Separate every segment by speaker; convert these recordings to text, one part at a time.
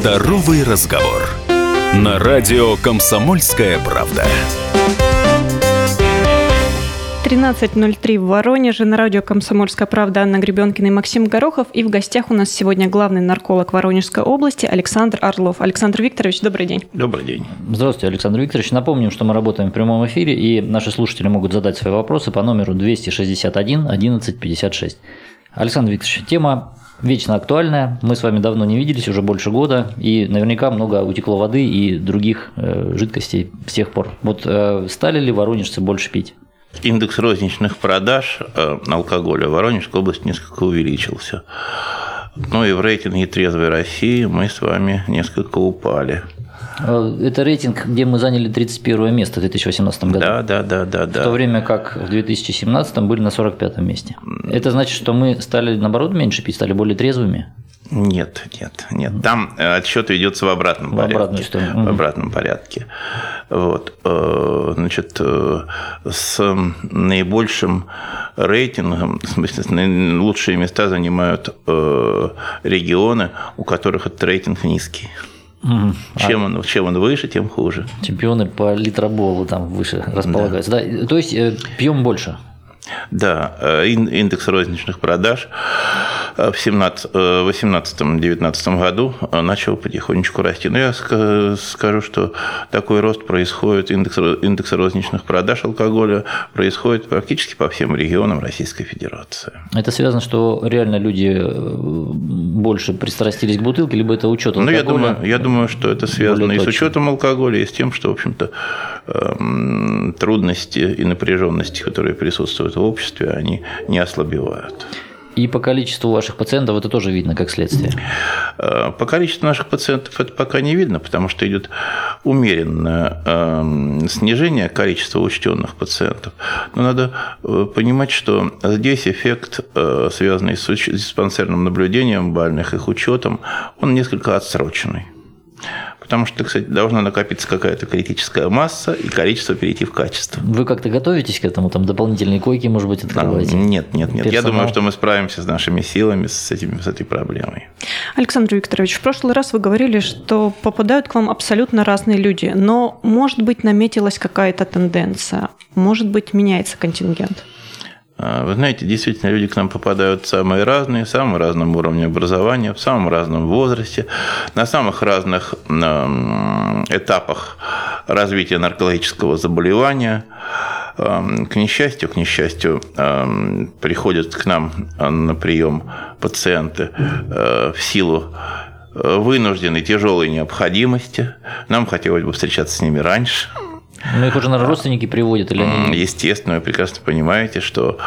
Speaker 1: Здоровый разговор. На радио «Комсомольская правда».
Speaker 2: 13.03 в Воронеже. На радио «Комсомольская правда» Анна Гребенкина и Максим Горохов. И в гостях у нас сегодня главный нарколог Воронежской области Александр Орлов. Александр Викторович, добрый день.
Speaker 3: Добрый день.
Speaker 4: Здравствуйте, Александр Викторович. Напомним, что мы работаем в прямом эфире, и наши слушатели могут задать свои вопросы по номеру 261 11 56. Александр Викторович, тема вечно актуальная. Мы с вами давно не виделись, уже больше года, и наверняка много утекло воды и других э, жидкостей с тех пор. Вот э, стали ли воронежцы больше пить?
Speaker 3: Индекс розничных продаж э, алкоголя в Воронежской области несколько увеличился. Ну и в рейтинге трезвой России мы с вами несколько упали.
Speaker 4: Э, это рейтинг, где мы заняли 31 место в 2018 году.
Speaker 3: Да, да, да, да, да.
Speaker 4: В то время как в 2017 были на 45 месте. Это значит, что мы стали, наоборот, меньше пить, стали более трезвыми?
Speaker 3: Нет, нет, нет. Там отсчет ведется в обратном
Speaker 4: В
Speaker 3: порядке.
Speaker 4: обратную сторону.
Speaker 3: В обратном порядке. Вот. э, Значит, э, с наибольшим рейтингом, в смысле, лучшие места занимают регионы, у которых этот рейтинг низкий.
Speaker 4: Мгм.
Speaker 3: Чем он, чем он выше, тем хуже.
Speaker 4: Чемпионы по литроболу там выше располагаются. Да. То есть э, пьем больше.
Speaker 3: Да, э, ин- индекс розничных продаж э, в 2018-2019 году э, начал потихонечку расти. Но я ска- скажу, что такой рост происходит, индекс, индекс розничных продаж алкоголя происходит практически по всем регионам Российской Федерации.
Speaker 4: Это связано, что реально люди больше пристрастились к бутылке, либо это учет
Speaker 3: Ну, я
Speaker 4: алкоголя?
Speaker 3: думаю, я думаю, что это связано и с учетом алкоголя, и с тем, что, в общем-то, эм, трудности и напряженности, которые присутствуют в обществе, они не ослабевают.
Speaker 4: И по количеству ваших пациентов это тоже видно как следствие.
Speaker 3: Э, По количеству наших пациентов это пока не видно, потому что идет умеренное эм, снижение количества учтенных пациентов. Но надо э, понимать, что здесь эффект, э, связанный с диспансерным наблюдением больных, их учетом, он несколько отсроченный. Потому что, кстати, должна накопиться какая-то критическая масса и количество перейти в качество.
Speaker 4: Вы как-то готовитесь к этому? Там дополнительные койки, может быть,
Speaker 3: А,
Speaker 4: открываете?
Speaker 3: Нет, нет, нет. Я
Speaker 4: Персонал?
Speaker 3: думаю, что мы справимся с нашими силами с, этими, с этой проблемой.
Speaker 2: Александр Викторович, в прошлый раз вы говорили, что попадают к вам абсолютно разные люди, но, может быть, наметилась какая-то тенденция, может быть, меняется контингент.
Speaker 3: А, Вы знаете, действительно, люди к нам попадают самые разные, самым разным уровнем образования, в самом разном возрасте, на самых разных этапах развития наркологического заболевания. К несчастью, к несчастью, приходят к нам на прием пациенты э, в силу э, вынужденной тяжелой необходимости. Нам хотелось бы встречаться с ними раньше.
Speaker 4: Ну, их уже, наверное, родственники приводят или они...
Speaker 3: Естественно, вы прекрасно понимаете, что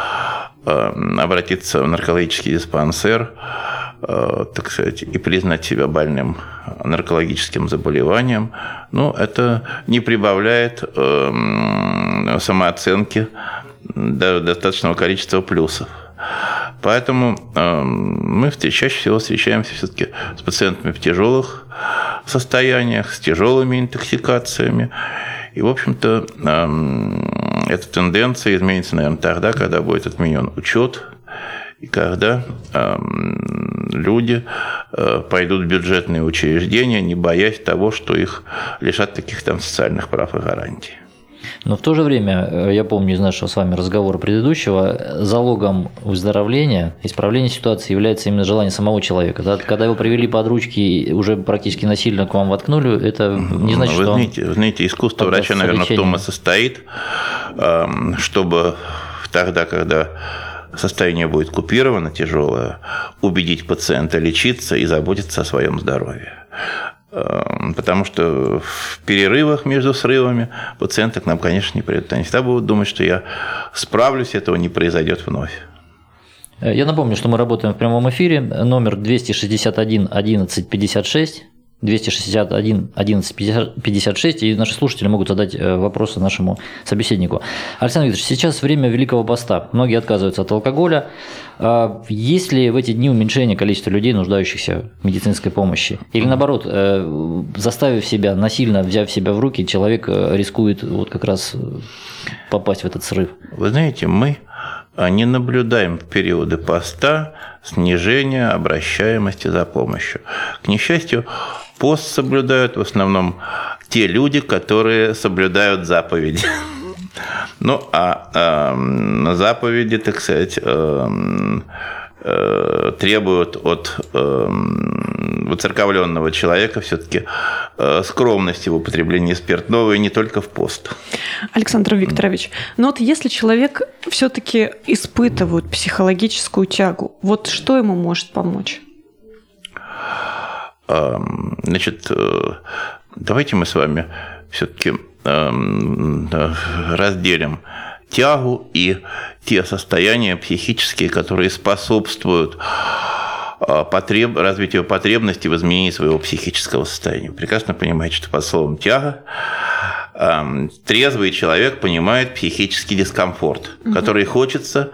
Speaker 3: э, обратиться в наркологический диспансер, э, так сказать, и признать себя больным наркологическим заболеванием, ну, это не прибавляет э, м, самооценки до достаточного количества плюсов. Поэтому э, мы чаще всего встречаемся все-таки с пациентами в тяжелых состояниях, с тяжелыми интоксикациями. И, в общем-то, эта тенденция изменится, наверное, тогда, когда будет отменен учет, и когда люди э, пойдут в бюджетные учреждения, не боясь того, что их лишат таких там социальных прав и гарантий.
Speaker 4: Но в то же время, э, я помню из нашего с вами разговора предыдущего, залогом выздоровления, исправления ситуации является именно желание самого человека. Да? Когда его привели под ручки и уже практически насильно к вам воткнули, это не значит,
Speaker 3: вы,
Speaker 4: что
Speaker 3: знаете, вы знаете, искусство врача, наверное, в том и состоит, эм, чтобы тогда, когда состояние будет купировано тяжелое, убедить пациента лечиться и заботиться о своем здоровье. Эм, Потому что в перерывах между срывами пациенты к нам, конечно, не придут. Они всегда будут думать, что я справлюсь, этого не произойдет вновь.
Speaker 4: Э, Я напомню, что мы работаем в прямом эфире. Номер 261 11 56. 261 11 56, и наши слушатели могут задать э, вопросы нашему собеседнику. Александр Викторович, сейчас время Великого Поста. Многие отказываются от алкоголя. А Есть ли в эти дни уменьшение количества людей, нуждающихся в медицинской помощи? Или наоборот, э, заставив себя, насильно взяв себя в руки, человек э, рискует вот как раз попасть в этот срыв?
Speaker 3: Вы знаете, мы а, не наблюдаем в периоды поста снижения обращаемости за помощью. К несчастью, Пост соблюдают в основном те люди, которые соблюдают заповеди. Ну, а э, заповеди, так сказать, э, э, требуют от э, воцерковленного человека все-таки э, скромности в употреблении спиртного и не только в пост.
Speaker 2: Александр Викторович, но вот если человек все-таки испытывает психологическую тягу, вот что ему может помочь?
Speaker 3: Значит, э, давайте мы с вами все-таки разделим тягу и те состояния психические, которые способствуют э, потреб... развитию потребности в изменении своего психического состояния. Прекрасно понимаете, что под словом тяга трезвый человек понимает психический дискомфорт, угу. который хочется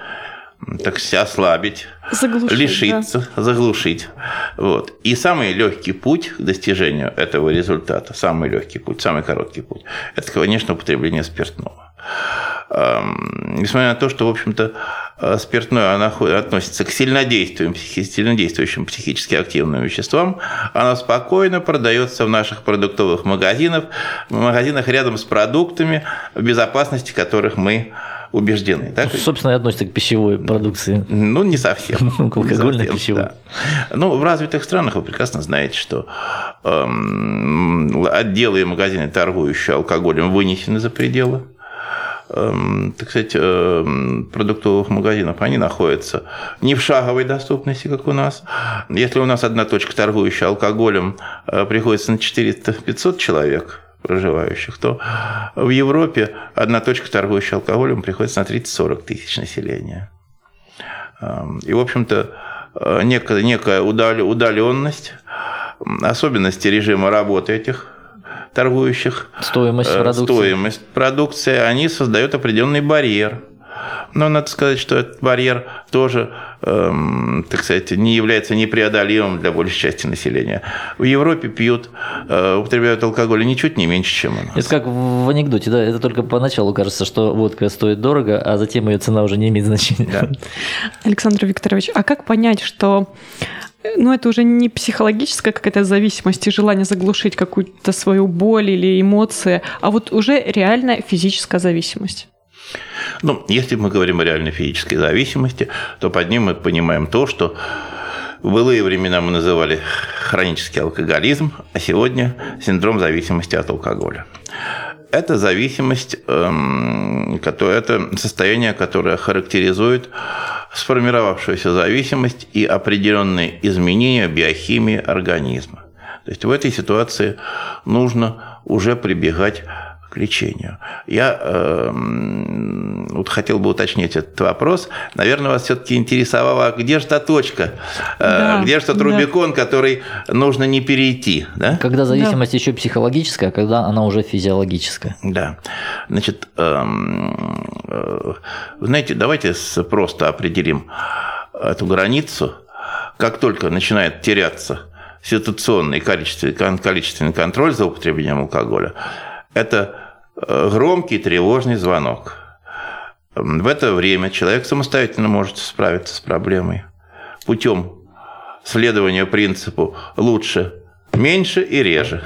Speaker 3: так сказать, ослабить, заглушить, лишиться, да. заглушить. Вот. И самый легкий путь к достижению этого результата, самый легкий путь, самый короткий путь, это, конечно, употребление спиртного. Несмотря на то, что, в общем-то, э, спиртное оно относится к сильнодействующим, сильнодействующим психически активным веществам, оно спокойно продается в наших продуктовых магазинах, в магазинах рядом с продуктами, в безопасности которых мы убеждены.
Speaker 4: Так? Ну, собственно, и относится к пищевой продукции.
Speaker 3: Ну, не совсем.
Speaker 4: Ну, к алкогольной пищевой. Да.
Speaker 3: Ну, в развитых странах вы прекрасно знаете, что эм, отделы и магазины, торгующие алкоголем, вынесены за пределы эм, так сказать, эм, продуктовых магазинов, они находятся не в шаговой доступности, как у нас. Если у нас одна точка, торгующая алкоголем, э, приходится на 400-500 человек, проживающих, то в Европе одна точка, торгующая алкоголем, приходится на 30-40 тысяч населения. И, в общем-то, некая, некая удаленность, особенности режима работы этих торгующих,
Speaker 4: стоимость
Speaker 3: э, продукции, стоимость продукции они создают определенный барьер – но надо сказать, что этот барьер тоже, эм, так сказать, не является непреодолимым для большей части населения. В Европе пьют, э, употребляют алкоголь ничуть не меньше, чем у нас.
Speaker 4: Это как в анекдоте, да? Это только поначалу кажется, что водка стоит дорого, а затем ее цена уже не имеет значения. Да.
Speaker 2: Александр Викторович, а как понять, что ну, это уже не психологическая какая-то зависимость и желание заглушить какую-то свою боль или эмоции, а вот уже реальная физическая зависимость.
Speaker 3: Ну, если мы говорим о реальной физической зависимости, то под ним мы понимаем то, что в былые времена мы называли хронический алкоголизм, а сегодня синдром зависимости от алкоголя. Это зависимость, эм, это состояние, которое характеризует сформировавшуюся зависимость и определенные изменения биохимии организма. То есть в этой ситуации нужно уже прибегать к лечению. Я э, вот хотел бы уточнить этот вопрос. Наверное, вас все-таки интересовало, а где же та точка, э, да, где же тот да. Рубикон, который нужно не перейти. Да?
Speaker 4: Когда зависимость да. еще психологическая, а когда она уже физиологическая.
Speaker 3: Да. Значит, э, э, знаете, давайте просто определим эту границу. Как только начинает теряться ситуационный количественный, количественный контроль за употреблением алкоголя, это э, громкий тревожный звонок. В это время человек самостоятельно может справиться с проблемой путем следования принципу лучше, меньше и реже.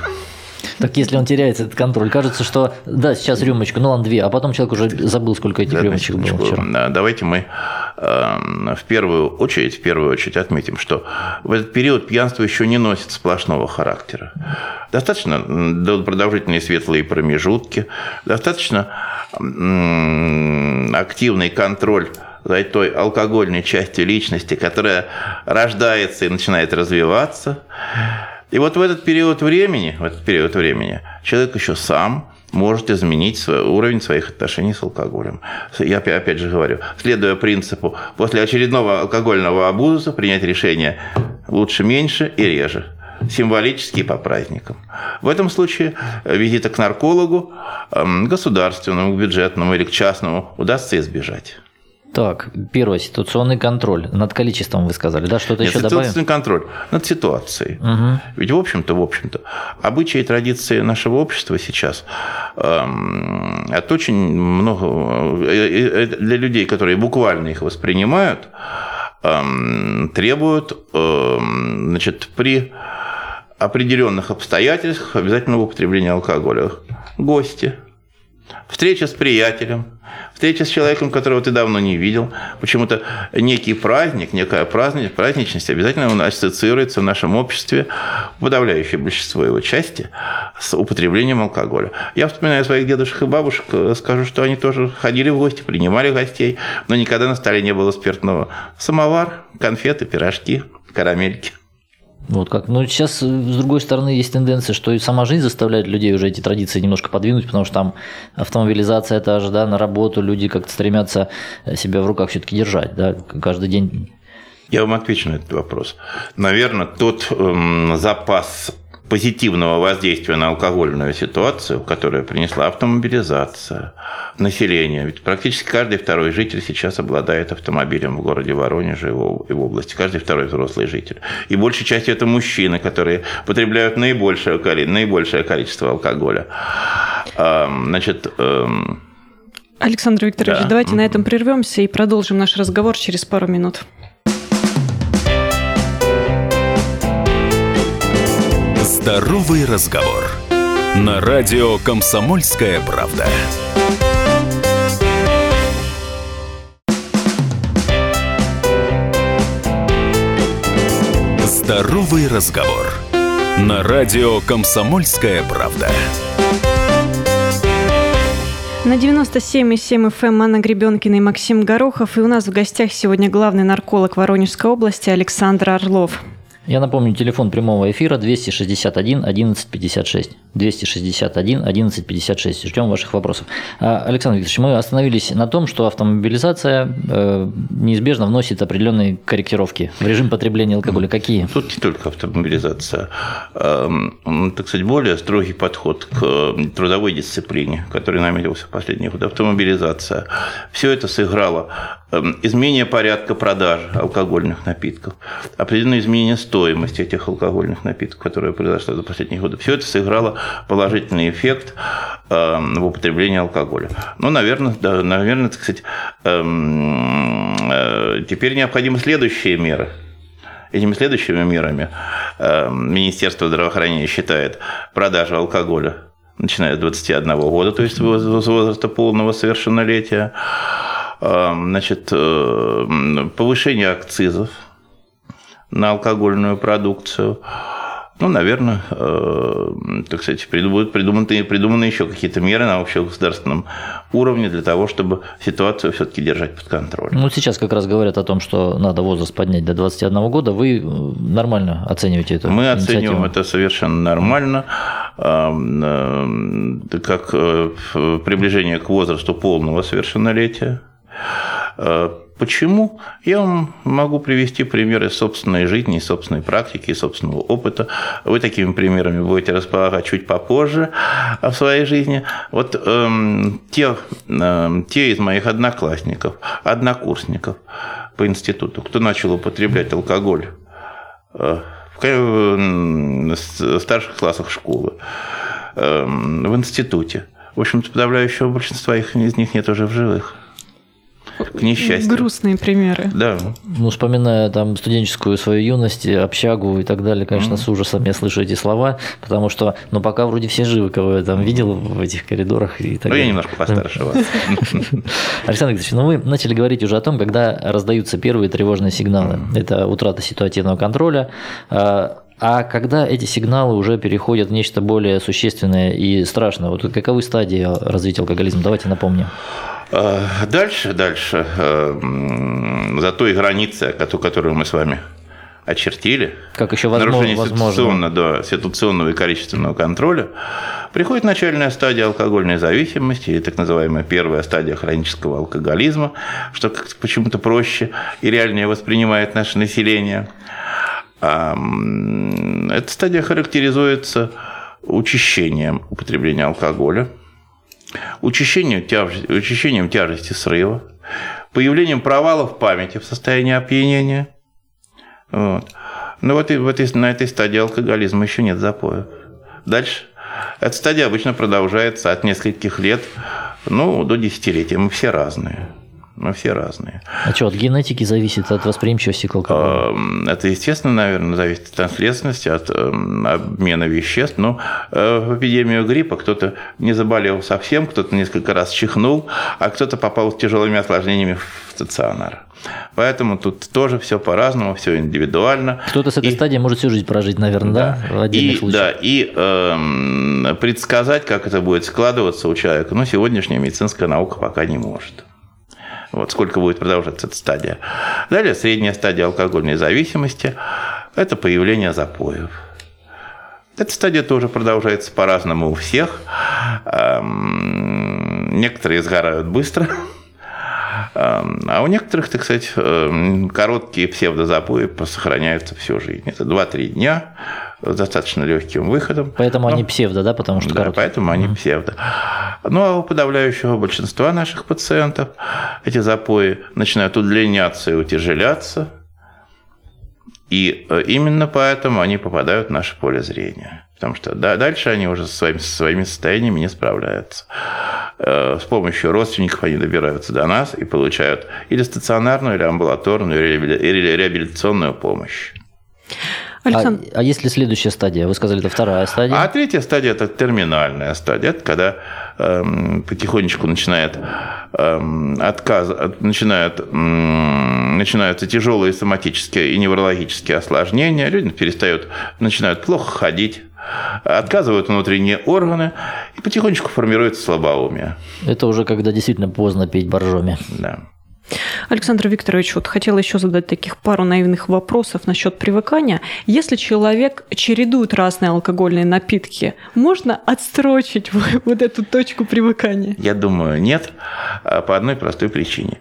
Speaker 4: Так если он теряет этот контроль, кажется, что да, сейчас рюмочку, ну ладно, две, а потом человек уже забыл, сколько этих да, рюмочек было вчера.
Speaker 3: Давайте мы э, в первую очередь, в первую очередь отметим, что в этот период пьянство еще не носит сплошного характера. Достаточно продолжительные светлые промежутки, достаточно активный контроль за той алкогольной частью личности, которая рождается и начинает развиваться. И вот в этот период времени, в этот период времени человек еще сам может изменить свой, уровень своих отношений с алкоголем. Я опять же говорю, следуя принципу, после очередного алкогольного абуза принять решение лучше меньше и реже символически по праздникам. В этом случае визита к наркологу, эм, государственному, бюджетному или к частному удастся избежать.
Speaker 4: Так, первое, ситуационный контроль. Над количеством вы сказали, да? Что-то еще добавим?
Speaker 3: Ситуационный контроль над ситуацией. Угу. Ведь, в общем-то, в общем-то, обычаи и традиции нашего общества сейчас эм, от очень много... Э, э, для людей, которые буквально их воспринимают, эм, требуют, эм, значит, при определенных обстоятельствах обязательного употребления алкоголя. Гости, встреча с приятелем, встреча с человеком, которого ты давно не видел. Почему-то некий праздник, некая праздник, праздничность обязательно у нас ассоциируется в нашем обществе, подавляющее большинство его части, с употреблением алкоголя. Я вспоминаю своих дедушек и бабушек, э, скажу, что они тоже ходили в гости, принимали гостей, но никогда на столе не было спиртного. Самовар, конфеты, пирожки, карамельки –
Speaker 4: вот как. Но сейчас, э, с другой стороны, есть тенденция, что и сама жизнь заставляет людей уже эти традиции немножко подвинуть, потому что там автомобилизация та же, да, на работу люди как-то стремятся себя в руках все-таки держать, да, каждый день.
Speaker 3: Я вам отвечу на этот вопрос. Наверное, тот эм, запас позитивного воздействия на алкогольную ситуацию, которую принесла автомобилизация населения. Ведь практически каждый второй житель сейчас обладает автомобилем в городе Воронеже и в области. Каждый второй взрослый житель. И большей частью это мужчины, которые потребляют наибольшее, наибольшее количество алкоголя. Значит,
Speaker 2: Александр Викторович, да. давайте на этом прервемся и продолжим наш разговор через пару минут.
Speaker 1: Здоровый разговор. На радио Комсомольская правда. Здоровый разговор. На радио Комсомольская правда.
Speaker 2: На 97,7 FM Анна Гребенкина и Максим Горохов. И у нас в гостях сегодня главный нарколог Воронежской области Александр Орлов.
Speaker 4: Я напомню, телефон прямого эфира 261 11 56. 261 11 56. Ждем ваших вопросов. А, Александр Викторович, мы остановились на том, что автомобилизация э, неизбежно вносит определенные корректировки в режим потребления алкоголя. Какие?
Speaker 3: Тут не только автомобилизация. Эм, так сказать, более строгий подход к трудовой дисциплине, который наметился в последние годы. Автомобилизация. Все это сыграло эм, изменение порядка продаж алкогольных напитков, определенное изменение стоимости этих алкогольных напитков, которое произошло за последние годы. Все это сыграло положительный эффект эм, в употреблении алкоголя. Ну, наверное, да, наверное, так сказать, эм, э, теперь необходимы следующие меры. Этими следующими мерами эм, Министерство здравоохранения считает продажу алкоголя начиная с 21 года, то есть с возраста полного совершеннолетия, значит, э, повышение акцизов на алкогольную продукцию, ну, наверное, э, так сказать, будут придуманы, придуманы еще какие-то меры на общегосударственном уровне для того, чтобы ситуацию все-таки держать под контролем.
Speaker 4: Ну, сейчас как раз говорят о том, что надо возраст поднять до 21 года. Вы э, нормально оцениваете это?
Speaker 3: Мы оцениваем это совершенно нормально, э, как приближение к возрасту полного совершеннолетия. Почему? Я вам могу привести примеры собственной жизни, собственной практики, собственного опыта. Вы такими примерами будете располагать чуть попозже в своей жизни. Вот эм, те, эм, те из моих одноклассников, однокурсников по институту, кто начал употреблять алкоголь э, в старших классах школы, э, в институте. В общем-то, подавляющего большинства из них нет уже в живых к несчастью.
Speaker 2: Грустные примеры.
Speaker 3: Да.
Speaker 4: Ну, вспоминая там студенческую свою юность, общагу и так далее, конечно, mm. с ужасом я слышу эти слова, потому что, ну, пока вроде все живы, кого я там видел в этих коридорах и так
Speaker 3: ну, далее. я немножко постарше вас.
Speaker 4: Александр Викторович, ну вы начали говорить уже о том, когда раздаются первые тревожные сигналы. Это утрата ситуативного контроля, а, а когда эти сигналы уже переходят в нечто более существенное и страшное, вот каковы стадии развития алкоголизма? Давайте напомним.
Speaker 3: Э, дальше, дальше, э, за той границей, которую мы с вами очертили,
Speaker 4: как еще возможно, нарушение
Speaker 3: ситуационного, да, ситуационного и количественного контроля, приходит начальная стадия алкогольной зависимости, или так называемая первая стадия хронического алкоголизма, что почему-то проще и реальнее воспринимает наше население. Эта стадия характеризуется учащением употребления алкоголя – учащением тяжести, учащением тяжести срыва, появлением провалов памяти в состоянии опьянения. Вот. Но вот и в этой, на этой стадии алкоголизма еще нет запоя. Дальше. Эта стадия обычно продолжается от нескольких лет ну, до десятилетия. Мы все разные. Мы все разные.
Speaker 4: А что, от генетики зависит, от восприимчивости к алкоголю?
Speaker 3: Эм, это, естественно, наверное, зависит от наследственности, от эм, обмена веществ. Но э, в эпидемию гриппа кто-то не заболел совсем, кто-то несколько раз чихнул, а кто-то попал с тяжелыми осложнениями в стационар. Поэтому тут тоже все по-разному, все индивидуально.
Speaker 4: Кто-то с этой
Speaker 3: И-
Speaker 4: стадии может всю жизнь прожить, наверное, да? В отдельных
Speaker 3: и,
Speaker 4: случаях.
Speaker 3: да, и эм, предсказать, как это будет складываться у человека, ну, сегодняшняя медицинская наука пока не может. Вот сколько будет продолжаться эта стадия. Далее средняя стадия алкогольной зависимости – это появление запоев. Эта стадия тоже продолжается по-разному у всех. Эм, Некоторые сгорают быстро, а у некоторых, так сказать, эм, короткие псевдозапои сохраняются всю жизнь. Это 2-3 дня с достаточно легким выходом.
Speaker 4: Поэтому
Speaker 3: Но-
Speaker 4: они псевдо, да, потому что
Speaker 3: да,
Speaker 4: короткие.
Speaker 3: поэтому они псевдо. Ну, а у подавляющего большинства наших пациентов эти запои начинают удлиняться и утяжеляться. И э, именно поэтому они попадают в наше поле зрения. Потому что да, дальше они уже со своими, со своими состояниями не справляются. Э, С помощью родственников они добираются до нас и получают или стационарную, или амбулаторную, или реабили- реабилитационную помощь.
Speaker 2: Александр,
Speaker 4: А, а если следующая стадия? Вы сказали, это вторая стадия.
Speaker 3: А третья стадия – это терминальная стадия. Это когда эм, потихонечку начинает эм, отказ, от- начинают, м, начинаются тяжелые соматические и неврологические осложнения. Люди перестают, начинают плохо ходить, отказывают внутренние органы, и потихонечку формируется слабоумие.
Speaker 4: Это уже когда действительно поздно петь боржоми.
Speaker 3: Да.
Speaker 2: Александр Викторович, вот хотела еще задать таких пару наивных вопросов насчет привыкания. Если человек чередует разные алкогольные напитки, можно отстрочить вот эту точку привыкания?
Speaker 3: Я думаю, нет, а по одной простой причине.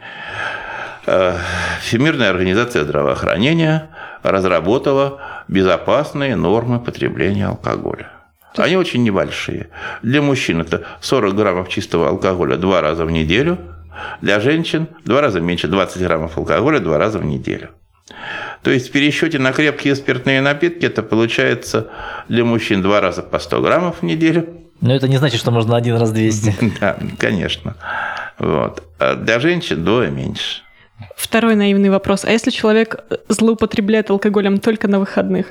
Speaker 3: Э, Всемирная организация здравоохранения разработала безопасные нормы потребления алкоголя. Они очень небольшие. Для мужчин это 40 граммов чистого алкоголя два раза в неделю, для женщин два раза меньше, 20 граммов алкоголя два раза в неделю. То есть в пересчете на крепкие спиртные напитки это получается для мужчин два раза по 100 граммов в неделю,
Speaker 4: Но это не значит, что можно один раз 200.
Speaker 3: да, конечно. Вот. А для женщин вдвое меньше.
Speaker 2: Второй наивный вопрос. А если человек злоупотребляет алкоголем только на выходных?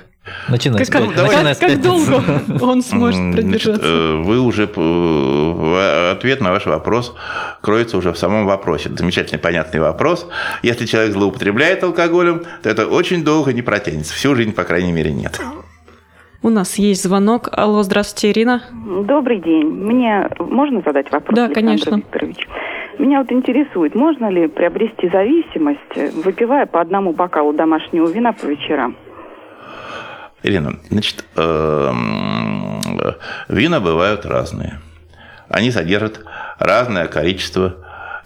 Speaker 4: Начиная с
Speaker 2: Как, как-
Speaker 4: начиная с
Speaker 2: как
Speaker 4: пятницы.
Speaker 2: долго он сможет продержаться?
Speaker 3: значит, э, вы уже э, ответ на ваш вопрос кроется уже в самом вопросе. Замечательный, понятный вопрос. Если человек злоупотребляет алкоголем, то это очень долго не протянется. Всю жизнь, по крайней мере, нет.
Speaker 2: У нас есть звонок. Алло, здравствуйте, Ирина.
Speaker 5: Добрый день. Мне можно задать вопрос?
Speaker 2: Да,
Speaker 5: Александр
Speaker 2: конечно.
Speaker 5: Викторович? Меня вот интересует, можно ли приобрести зависимость, выпивая по одному бокалу домашнего вина по вечерам?
Speaker 3: Ирина, значит, эм, вина бывают разные. Они содержат разное количество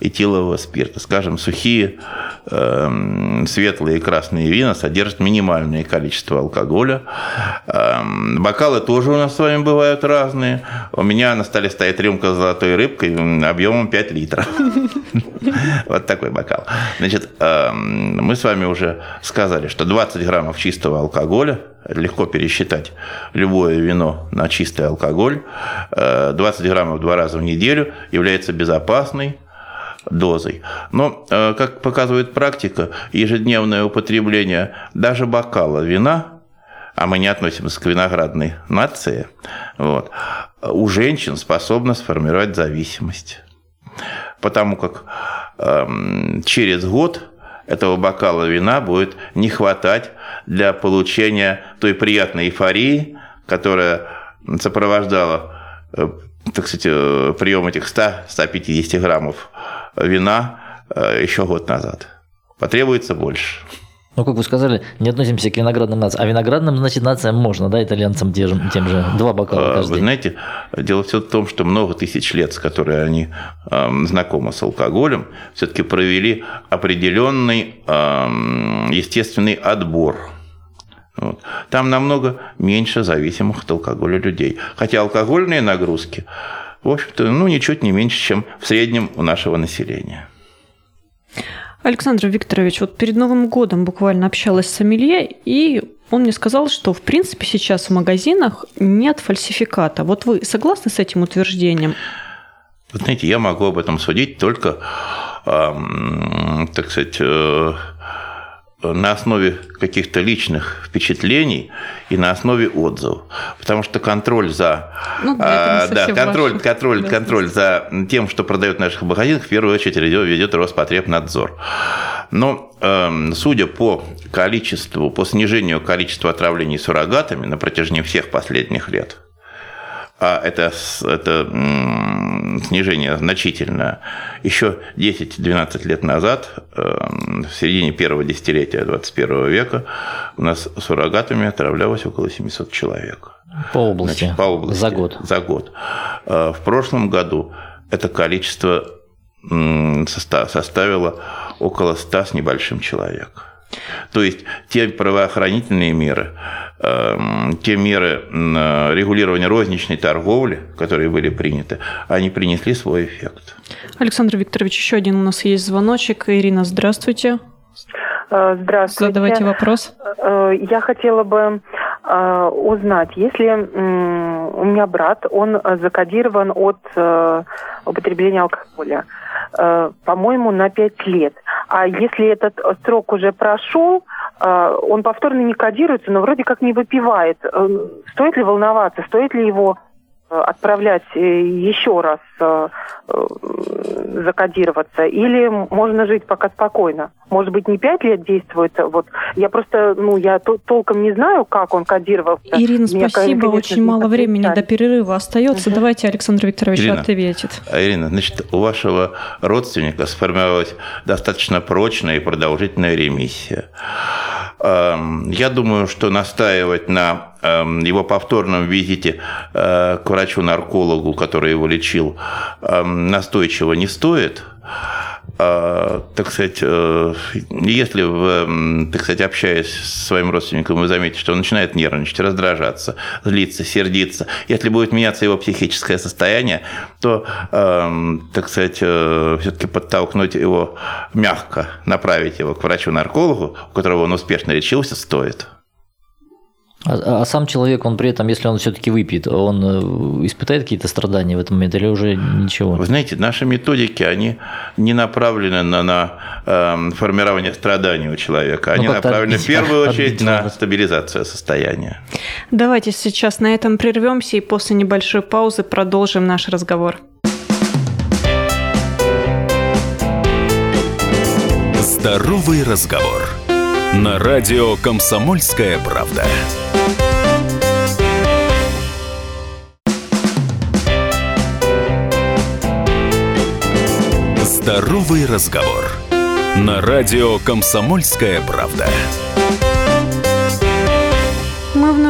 Speaker 3: этилового спирта. Скажем, сухие, эм, светлые и красные вина содержат минимальное количество алкоголя. Эм, бокалы тоже у нас с вами бывают разные. У меня на столе стоит рюмка с золотой рыбкой объемом 5 литров. Вот такой бокал. Значит, эм, мы с вами уже сказали, что 20 граммов чистого алкоголя легко пересчитать любое вино на чистый алкоголь. Э, 20 граммов два раза в неделю является безопасной дозой. Но, э, как показывает практика, ежедневное употребление даже бокала вина, а мы не относимся к виноградной нации, вот, у женщин способно сформировать зависимость. Потому как эм, через год этого бокала вина будет не хватать для получения той приятной эйфории, которая сопровождала э, так сказать, э, прием этих 100-150 граммов вина э, еще год назад. Потребуется больше.
Speaker 4: Ну, как вы сказали, не относимся к виноградным нациям. А виноградным, значит, нациям можно, да, итальянцам тем же, тем же два бокала
Speaker 3: Э,
Speaker 4: каждый
Speaker 3: Вы знаете, дело все в том, что много тысяч лет, с которыми они эм, знакомы с алкоголем, все-таки провели определенный эм, естественный отбор. Вот. Там намного меньше зависимых от алкоголя людей. Хотя алкогольные нагрузки, в общем-то, ну, ничуть не меньше, чем в среднем у нашего населения.
Speaker 2: Александр Викторович, вот перед Новым годом буквально общалась с сомелье, и он мне сказал, что в принципе сейчас в магазинах нет фальсификата. Вот вы согласны с этим утверждением?
Speaker 3: Вы знаете, я могу об этом судить только так сказать, на основе каких-то личных впечатлений и на основе отзывов. Потому что контроль за... Ну, да, да контроль, ваше. контроль, да. контроль за тем, что продают в наших магазинах, в первую очередь ведет Роспотребнадзор. Но э, судя по количеству, по снижению количества отравлений суррогатами на протяжении всех последних лет, а это, это снижение значительное. Еще 10-12 лет назад, эм, в середине первого десятилетия 21 века, у нас суррогатами отравлялось около 700 человек.
Speaker 4: По области? Значит, по области. За год?
Speaker 3: За год. Э, в прошлом году это количество составило около 100 с небольшим человек. То есть те правоохранительные меры, эм, те меры регулирования розничной торговли, которые были приняты, они принесли свой эффект.
Speaker 2: Александр Викторович, еще один у нас есть звоночек. Ирина, здравствуйте.
Speaker 6: Э, здравствуйте.
Speaker 2: Задавайте вопрос.
Speaker 6: Э, я хотела бы э, узнать, если у меня брат, он закодирован от употребления алкоголя, по-моему, на 5 лет. А если этот срок уже прошел, он повторно не кодируется, но вроде как не выпивает. Стоит ли волноваться, стоит ли его Э, отправлять э, еще раз э, закодироваться, или можно жить пока спокойно. Может быть, не пять лет действует. Вот я просто, ну, я толком не знаю, как он кодировал.
Speaker 2: Ирина, Меня, спасибо. Очень мало времени до перерыва остается. Угу. Давайте Александр Викторович Ирина, ответит.
Speaker 3: Ирина, значит, у вашего родственника сформировалась достаточно прочная и продолжительная ремиссия. Эм, я думаю, что настаивать на его повторном визите э, к врачу-наркологу, который его лечил, эм, настойчиво не стоит – а, так сказать, э, если вы, так сказать, общаясь с своим родственником, вы заметите, что он начинает нервничать, раздражаться, злиться, сердиться, если будет меняться его психическое состояние, то, так сказать, э, все-таки подтолкнуть его мягко, направить его к врачу-наркологу, у которого он успешно лечился, стоит.
Speaker 4: А, а сам человек, он при этом, если он все-таки выпьет, он э, испытает какие-то страдания в этом момент или уже ничего?
Speaker 3: Вы знаете, наши методики, они не направлены на, на э, формирование страданий у человека, они ну, направлены в первую очередь на стабилизацию состояния.
Speaker 2: Давайте сейчас на этом прервемся и после небольшой паузы продолжим наш разговор.
Speaker 1: Здоровый разговор. На радио «Комсомольская правда». Здоровый разговор. На радио «Комсомольская правда».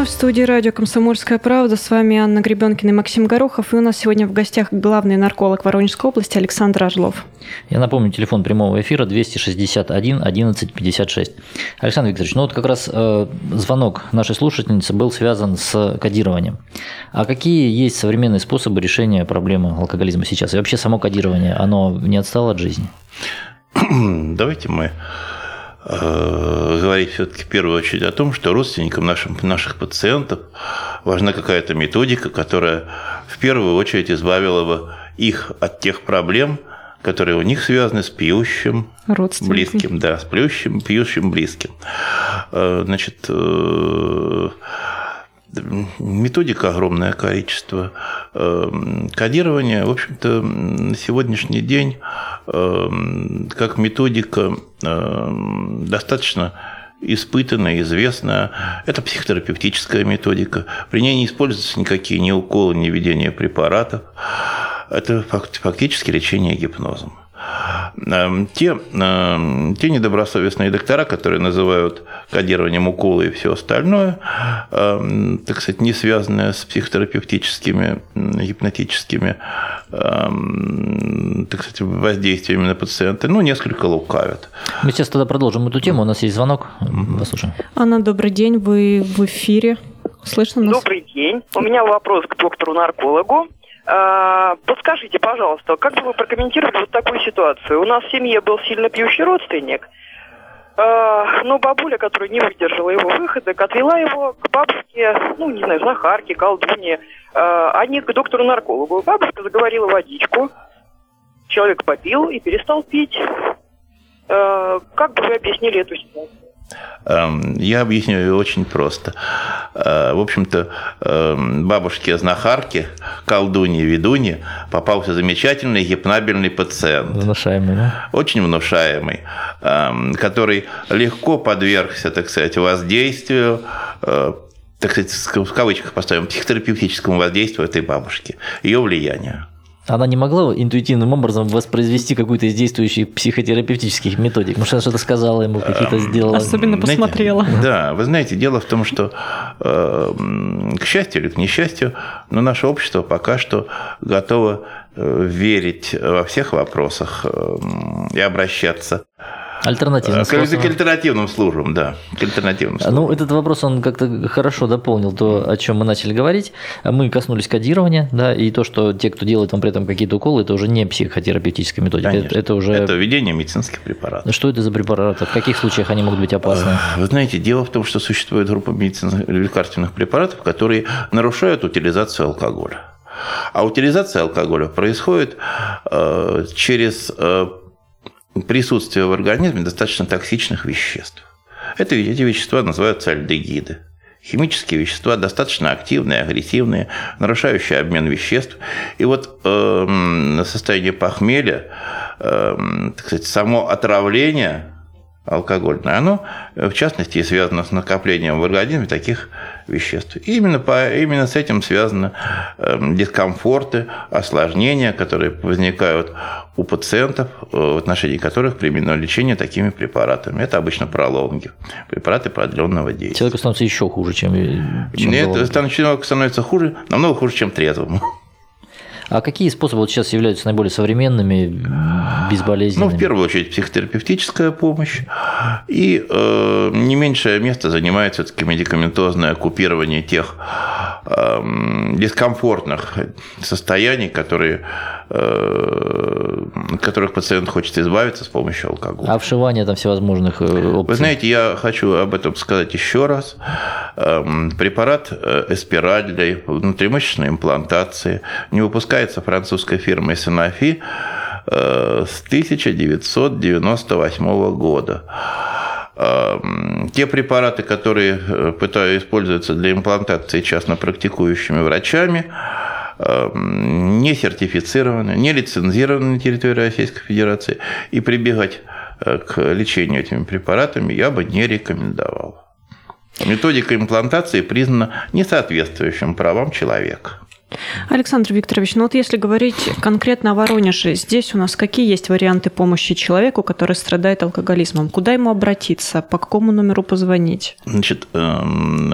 Speaker 2: В студии радио «Комсомольская правда». С вами Анна Гребенкина и Максим Горохов. И у нас сегодня в гостях главный нарколог Воронежской области Александр Орлов.
Speaker 4: Я напомню, телефон прямого эфира 261 11 56. Александр Викторович, ну вот как раз э, звонок нашей слушательницы был связан с кодированием. А какие есть современные способы решения проблемы алкоголизма сейчас? И вообще само кодирование, оно не отстало от жизни?
Speaker 3: Давайте мы говорить все-таки в первую очередь о том, что родственникам нашим, наших пациентов важна какая-то методика, которая в первую очередь избавила бы их от тех проблем, которые у них связаны с пьющим близким, да, с пьющим, пьющим близким. Э, значит, методика огромное количество. Эм, кодирование, в общем-то, на сегодняшний день эм, как методика эм, достаточно испытанная, известная. Это психотерапевтическая методика. При ней не используются никакие ни уколы, ни введения препаратов. Это фактически лечение гипнозом. Эм, те, эм, те недобросовестные доктора, которые называют кодированием уколы и все остальное, эм, так сказать, не связанное с психотерапевтическими, гипнотическими так сказать, воздействиями на пациента, ну, несколько лукавят.
Speaker 4: Мы сейчас тогда продолжим эту тему. У нас есть звонок. Послушаем.
Speaker 2: Анна, добрый день. Вы в эфире. Слышно нас?
Speaker 7: Добрый день. У меня вопрос к доктору-наркологу. А, подскажите, пожалуйста, как бы вы прокомментировали вот такую ситуацию? У нас в семье был сильно пьющий родственник, а, но бабуля, которая не выдержала его выходок, отвела его к бабушке, ну, не знаю, знахарке, колдуне, а не к доктору-наркологу. Бабушка заговорила водичку, человек попил и перестал пить. Э, как бы вы объяснили эту ситуацию?
Speaker 3: Эм, Я объясню ее очень просто. Э, В общем-то, эм, бабушке-знахарке, колдунье, ведунье попался замечательный гипнабельный пациент.
Speaker 4: Внушаемый, да?
Speaker 3: очень внушаемый, эм, который легко подвергся, так сказать, воздействию, э, так сказать, в кавычках поставим, психотерапевтическому воздействию этой бабушки, ее влиянию.
Speaker 4: Она не могла интуитивным образом воспроизвести какую-то из действующих психотерапевтических методик. Может, она что-то сказала ему, какие-то сделала.
Speaker 2: Особенно
Speaker 3: Знаете,
Speaker 2: посмотрела.
Speaker 3: Да, вы знаете, дело в том, что, э, м, к счастью или к несчастью, но наше общество пока что готово э, верить во всех вопросах э, м, и обращаться
Speaker 4: Альтернативным
Speaker 3: э, к, к альтернативным службам, да, к альтернативным службам.
Speaker 4: Ну, этот вопрос, он как-то хорошо дополнил то, о чем мы начали говорить. Мы коснулись кодирования, да, и то, что те, кто делает вам при этом какие-то уколы, это уже не психотерапевтическая методика.
Speaker 3: Конечно.
Speaker 4: Это, это уже...
Speaker 3: Это введение медицинских препаратов.
Speaker 4: Что это за препараты? В каких случаях они могут быть опасны?
Speaker 3: Вы знаете, дело в том, что существует группа медицинских лекарственных препаратов, которые нарушают утилизацию алкоголя. А утилизация алкоголя происходит э, через э, присутствие в организме достаточно токсичных веществ. Это, эти вещества называются альдегиды. Химические вещества достаточно активные, агрессивные, нарушающие обмен веществ. И вот э, состояние похмелья, э, так сказать, само отравление алкогольное, оно, э, в частности, связано с накоплением в организме таких веществ. И именно, по, именно с этим связаны э, дискомфорты, осложнения, которые возникают у пациентов, э, в отношении которых применено лечение такими препаратами. Это обычно пролонги, препараты продленного действия.
Speaker 4: Человеку становится еще хуже, чем, чем
Speaker 3: Нет, человеку становится хуже, намного хуже, чем трезвому.
Speaker 4: А какие способы вот сейчас являются наиболее современными,
Speaker 3: Ну,
Speaker 4: безболезненными?
Speaker 3: в первую очередь, психотерапевтическая помощь. И э, не меньшее место занимает все-таки медикаментозное купирование тех э, дискомфортных состояний, которые, э, от которых пациент хочет избавиться с помощью алкоголя.
Speaker 4: А вшивание там всевозможных э, опций?
Speaker 3: Вы знаете, я хочу об этом сказать еще раз. Эм, Препарат э, эспираль для внутримышечной имплантации не выпускается французской фирмой Sanofi э, с 1998 года. Эм, Те препараты, которые э, пытаются используются для имплантации частно практикующими врачами, эм, не сертифицированы, не лицензированы на территории Российской Федерации, и прибегать э, к лечению этими препаратами я бы не рекомендовал. Методика имплантации признана несоответствующим правам человека.
Speaker 2: Александр Викторович, ну вот если говорить конкретно о Воронеже, здесь у нас какие есть варианты помощи человеку, который страдает алкоголизмом? Куда ему обратиться? По какому номеру позвонить?
Speaker 3: Значит, эм,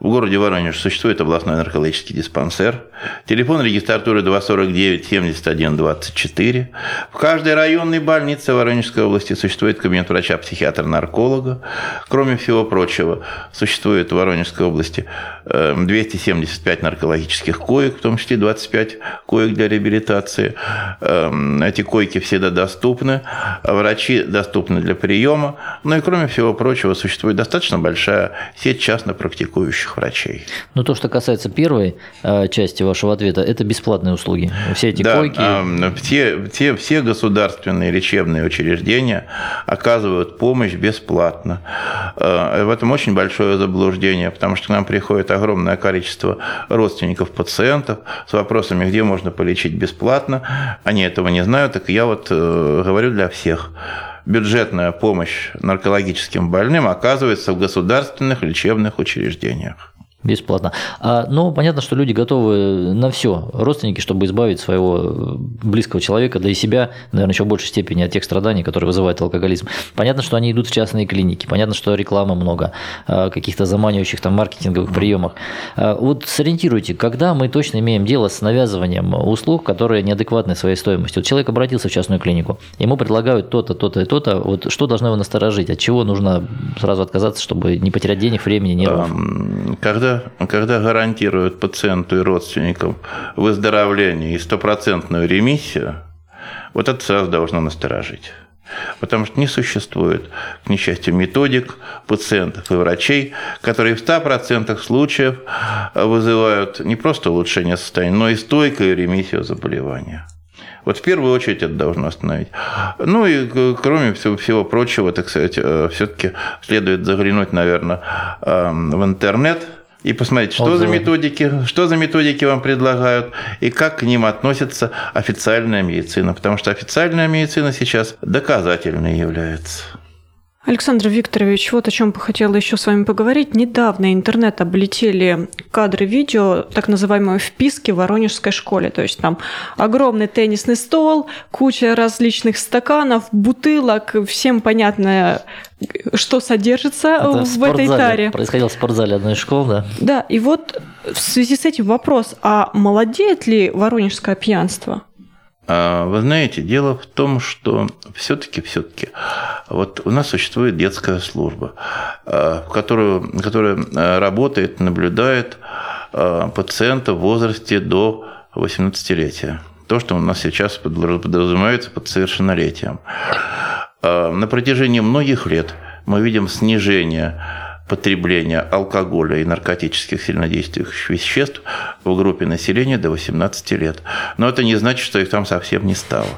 Speaker 3: в городе Воронеж существует областной наркологический диспансер. Телефон регистратуры 249 71 24. В каждой районной больнице Воронежской области существует кабинет врача-психиатра-нарколога. Кроме всего прочего, существует в Воронежской области эм, 275 наркологических коек, в том числе 25 коек для реабилитации. Эм, Эти койки всегда доступны, врачи доступны для приема. Ну и кроме всего прочего, существует достаточно большая сеть частно практикующих врачей.
Speaker 4: Ну, то, что касается первой э, части вашего ответа, это бесплатные услуги. Все эти
Speaker 3: Да,
Speaker 4: койки.
Speaker 3: все, все, все государственные лечебные учреждения оказывают помощь бесплатно. Э, В этом очень большое заблуждение, потому что к нам приходит огромное количество родственников пациентов с вопросами, где можно полечить бесплатно. Они этого не знают, так я вот э, говорю для всех. Бюджетная помощь наркологическим больным оказывается в государственных лечебных учреждениях.
Speaker 4: Бесплатно. А, ну, понятно, что люди готовы на все, родственники, чтобы избавить своего близкого человека, да и себя, наверное, еще в большей степени от тех страданий, которые вызывает алкоголизм. Понятно, что они идут в частные клиники, понятно, что рекламы много, а, каких-то заманивающих там маркетинговых приемах. А, Вот сориентируйте, когда мы точно имеем дело с навязыванием услуг, которые неадекватны своей стоимостью. Вот человек обратился в частную клинику, ему предлагают то-то, то-то и то-то. Вот что должно его насторожить? От чего нужно сразу отказаться, чтобы не потерять денег, времени, нервов?
Speaker 3: Эм, Когда, гарантируют пациенту и родственникам выздоровление и стопроцентную ремиссию, вот это сразу должно насторожить. Потому что не существует, к несчастью, методик пациентов и врачей, которые в 100% случаев вызывают не просто улучшение состояния, но и стойкую ремиссию заболевания. Вот в первую очередь это должно остановить. Ну и кроме всего, всего прочего, так сказать, э, все-таки следует заглянуть, наверное, эм, в интернет, и посмотреть, что Отзывы. за методики, что за методики вам предлагают и как к ним относится официальная медицина, потому что официальная медицина сейчас доказательной является.
Speaker 2: Александр Викторович, вот о чем бы хотела еще с вами поговорить. Недавно интернет облетели кадры видео, так называемой вписки в Воронежской школе. То есть там огромный теннисный стол, куча различных стаканов, бутылок, всем понятно, что содержится Это в, в этой таре.
Speaker 4: Происходило в спортзале одной из школ, да?
Speaker 2: Да, и вот в связи с этим вопрос, а молодеет ли воронежское пьянство?
Speaker 3: А, вы знаете, дело в том, что все-таки, все-таки, вот у нас существует детская служба, а, которую, которая а, работает, наблюдает пациента в возрасте до 18-летия. То, что у нас сейчас подразумевается под совершеннолетием. На протяжении многих лет мы видим снижение потребления алкоголя и наркотических сильнодействующих веществ в группе населения до 18 лет. Но это не значит, что их там совсем не стало.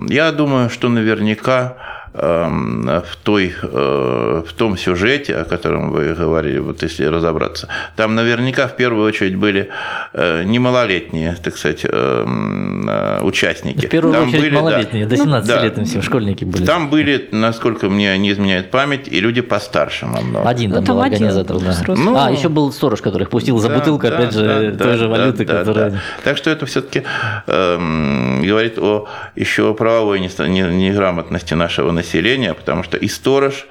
Speaker 3: Я думаю, что наверняка в, той, э, в том сюжете, о котором вы говорили, вот если разобраться, там наверняка в первую очередь были э, немалолетние, так сказать, эм, э, участники.
Speaker 4: В первую
Speaker 3: там
Speaker 4: очередь были, малолетние, да, до 17 да, лет все школьники были.
Speaker 3: Там были, насколько мне не изменяет память, и люди постарше намного.
Speaker 4: Один там, ну, там был организатор, да. Ну, а, еще был сторож, который их пустил за да, бутылку, да, опять же, да, той да, же валюты, да, которая... Да.
Speaker 3: Так что это все-таки эм, говорит о еще правовой неграмотности нашего населения населения, потому что и сторож,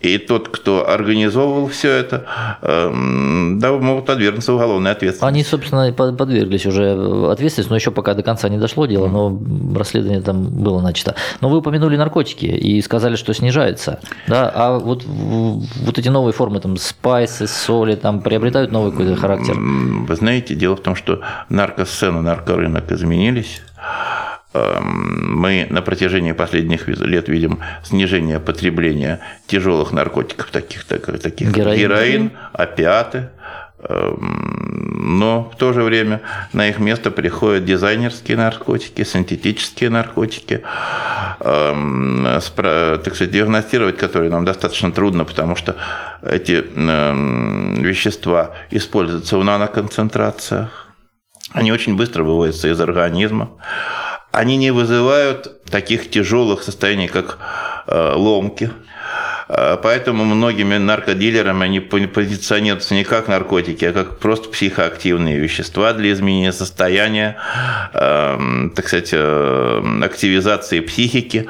Speaker 3: и тот, кто организовывал все это, эм, да, могут подвергнуться уголовной ответственности.
Speaker 4: Они, собственно, подверглись уже ответственности, но еще пока до конца не дошло дело, но расследование там было начато. Но вы упомянули наркотики и сказали, что снижается. Да? А вот, вот эти новые формы, там, спайсы, соли, там, приобретают новый какой-то характер?
Speaker 3: Вы знаете, дело в том, что наркосцена, наркорынок изменились. Эм, мы на протяжении последних лет видим снижение потребления тяжелых наркотиков, таких, таких, таких героин, героин опиаты, эм, но в то же время на их место приходят дизайнерские наркотики, синтетические наркотики, эм, так сказать, диагностировать которые нам достаточно трудно, потому что эти вещества используются в наноконцентрациях. Они очень быстро выводятся из организма они не вызывают таких тяжелых состояний, как э, ломки. Э, поэтому многими наркодилерами они позиционируются не как наркотики, а как просто психоактивные вещества для изменения состояния, эм, так сказать, э, активизации психики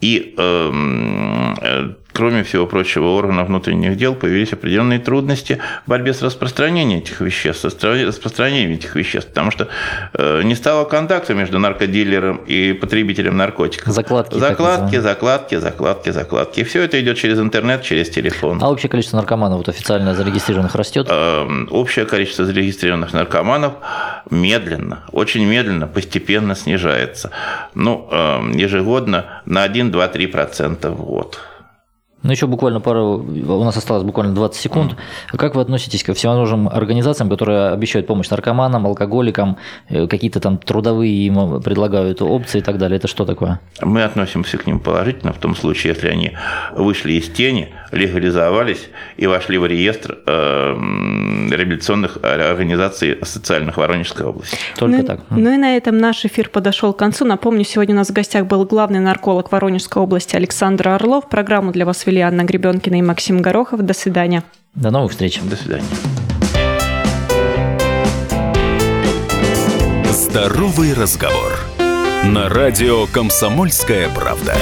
Speaker 3: и эм, кроме всего прочего, органов внутренних дел появились определенные трудности в борьбе с распространением этих веществ, с распространением этих веществ, потому что э, не стало контакта между наркодилером и потребителем наркотиков.
Speaker 4: Закладки.
Speaker 3: Закладки, закладки, закладки, закладки. И все это идет через интернет, через телефон.
Speaker 4: А общее количество наркоманов вот официально зарегистрированных растет?
Speaker 3: Эм, общее количество зарегистрированных наркоманов медленно, очень медленно, постепенно снижается. Ну, эм, ежегодно на 1, 2, 3% в год.
Speaker 4: Ну, еще буквально пару, у нас осталось буквально 20 секунд. Mm. Как вы относитесь ко всевозможным организациям, которые обещают помощь наркоманам, алкоголикам, э, какие-то там трудовые им предлагают опции и так далее? Это что такое?
Speaker 3: Мы относимся к ним положительно в том случае, если они вышли из тени, легализовались и вошли в реестр э, реабилитационных организаций социальных Воронежской области.
Speaker 2: Только ну, так. Ну и на этом наш эфир подошел к концу. Напомню, сегодня у нас в гостях был главный нарколог Воронежской области Александр Орлов. Программу для вас вели Анна Гребенкина и Максим Горохов. До свидания.
Speaker 4: До новых встреч.
Speaker 3: До свидания.
Speaker 1: Здоровый разговор. На радио «Комсомольская правда».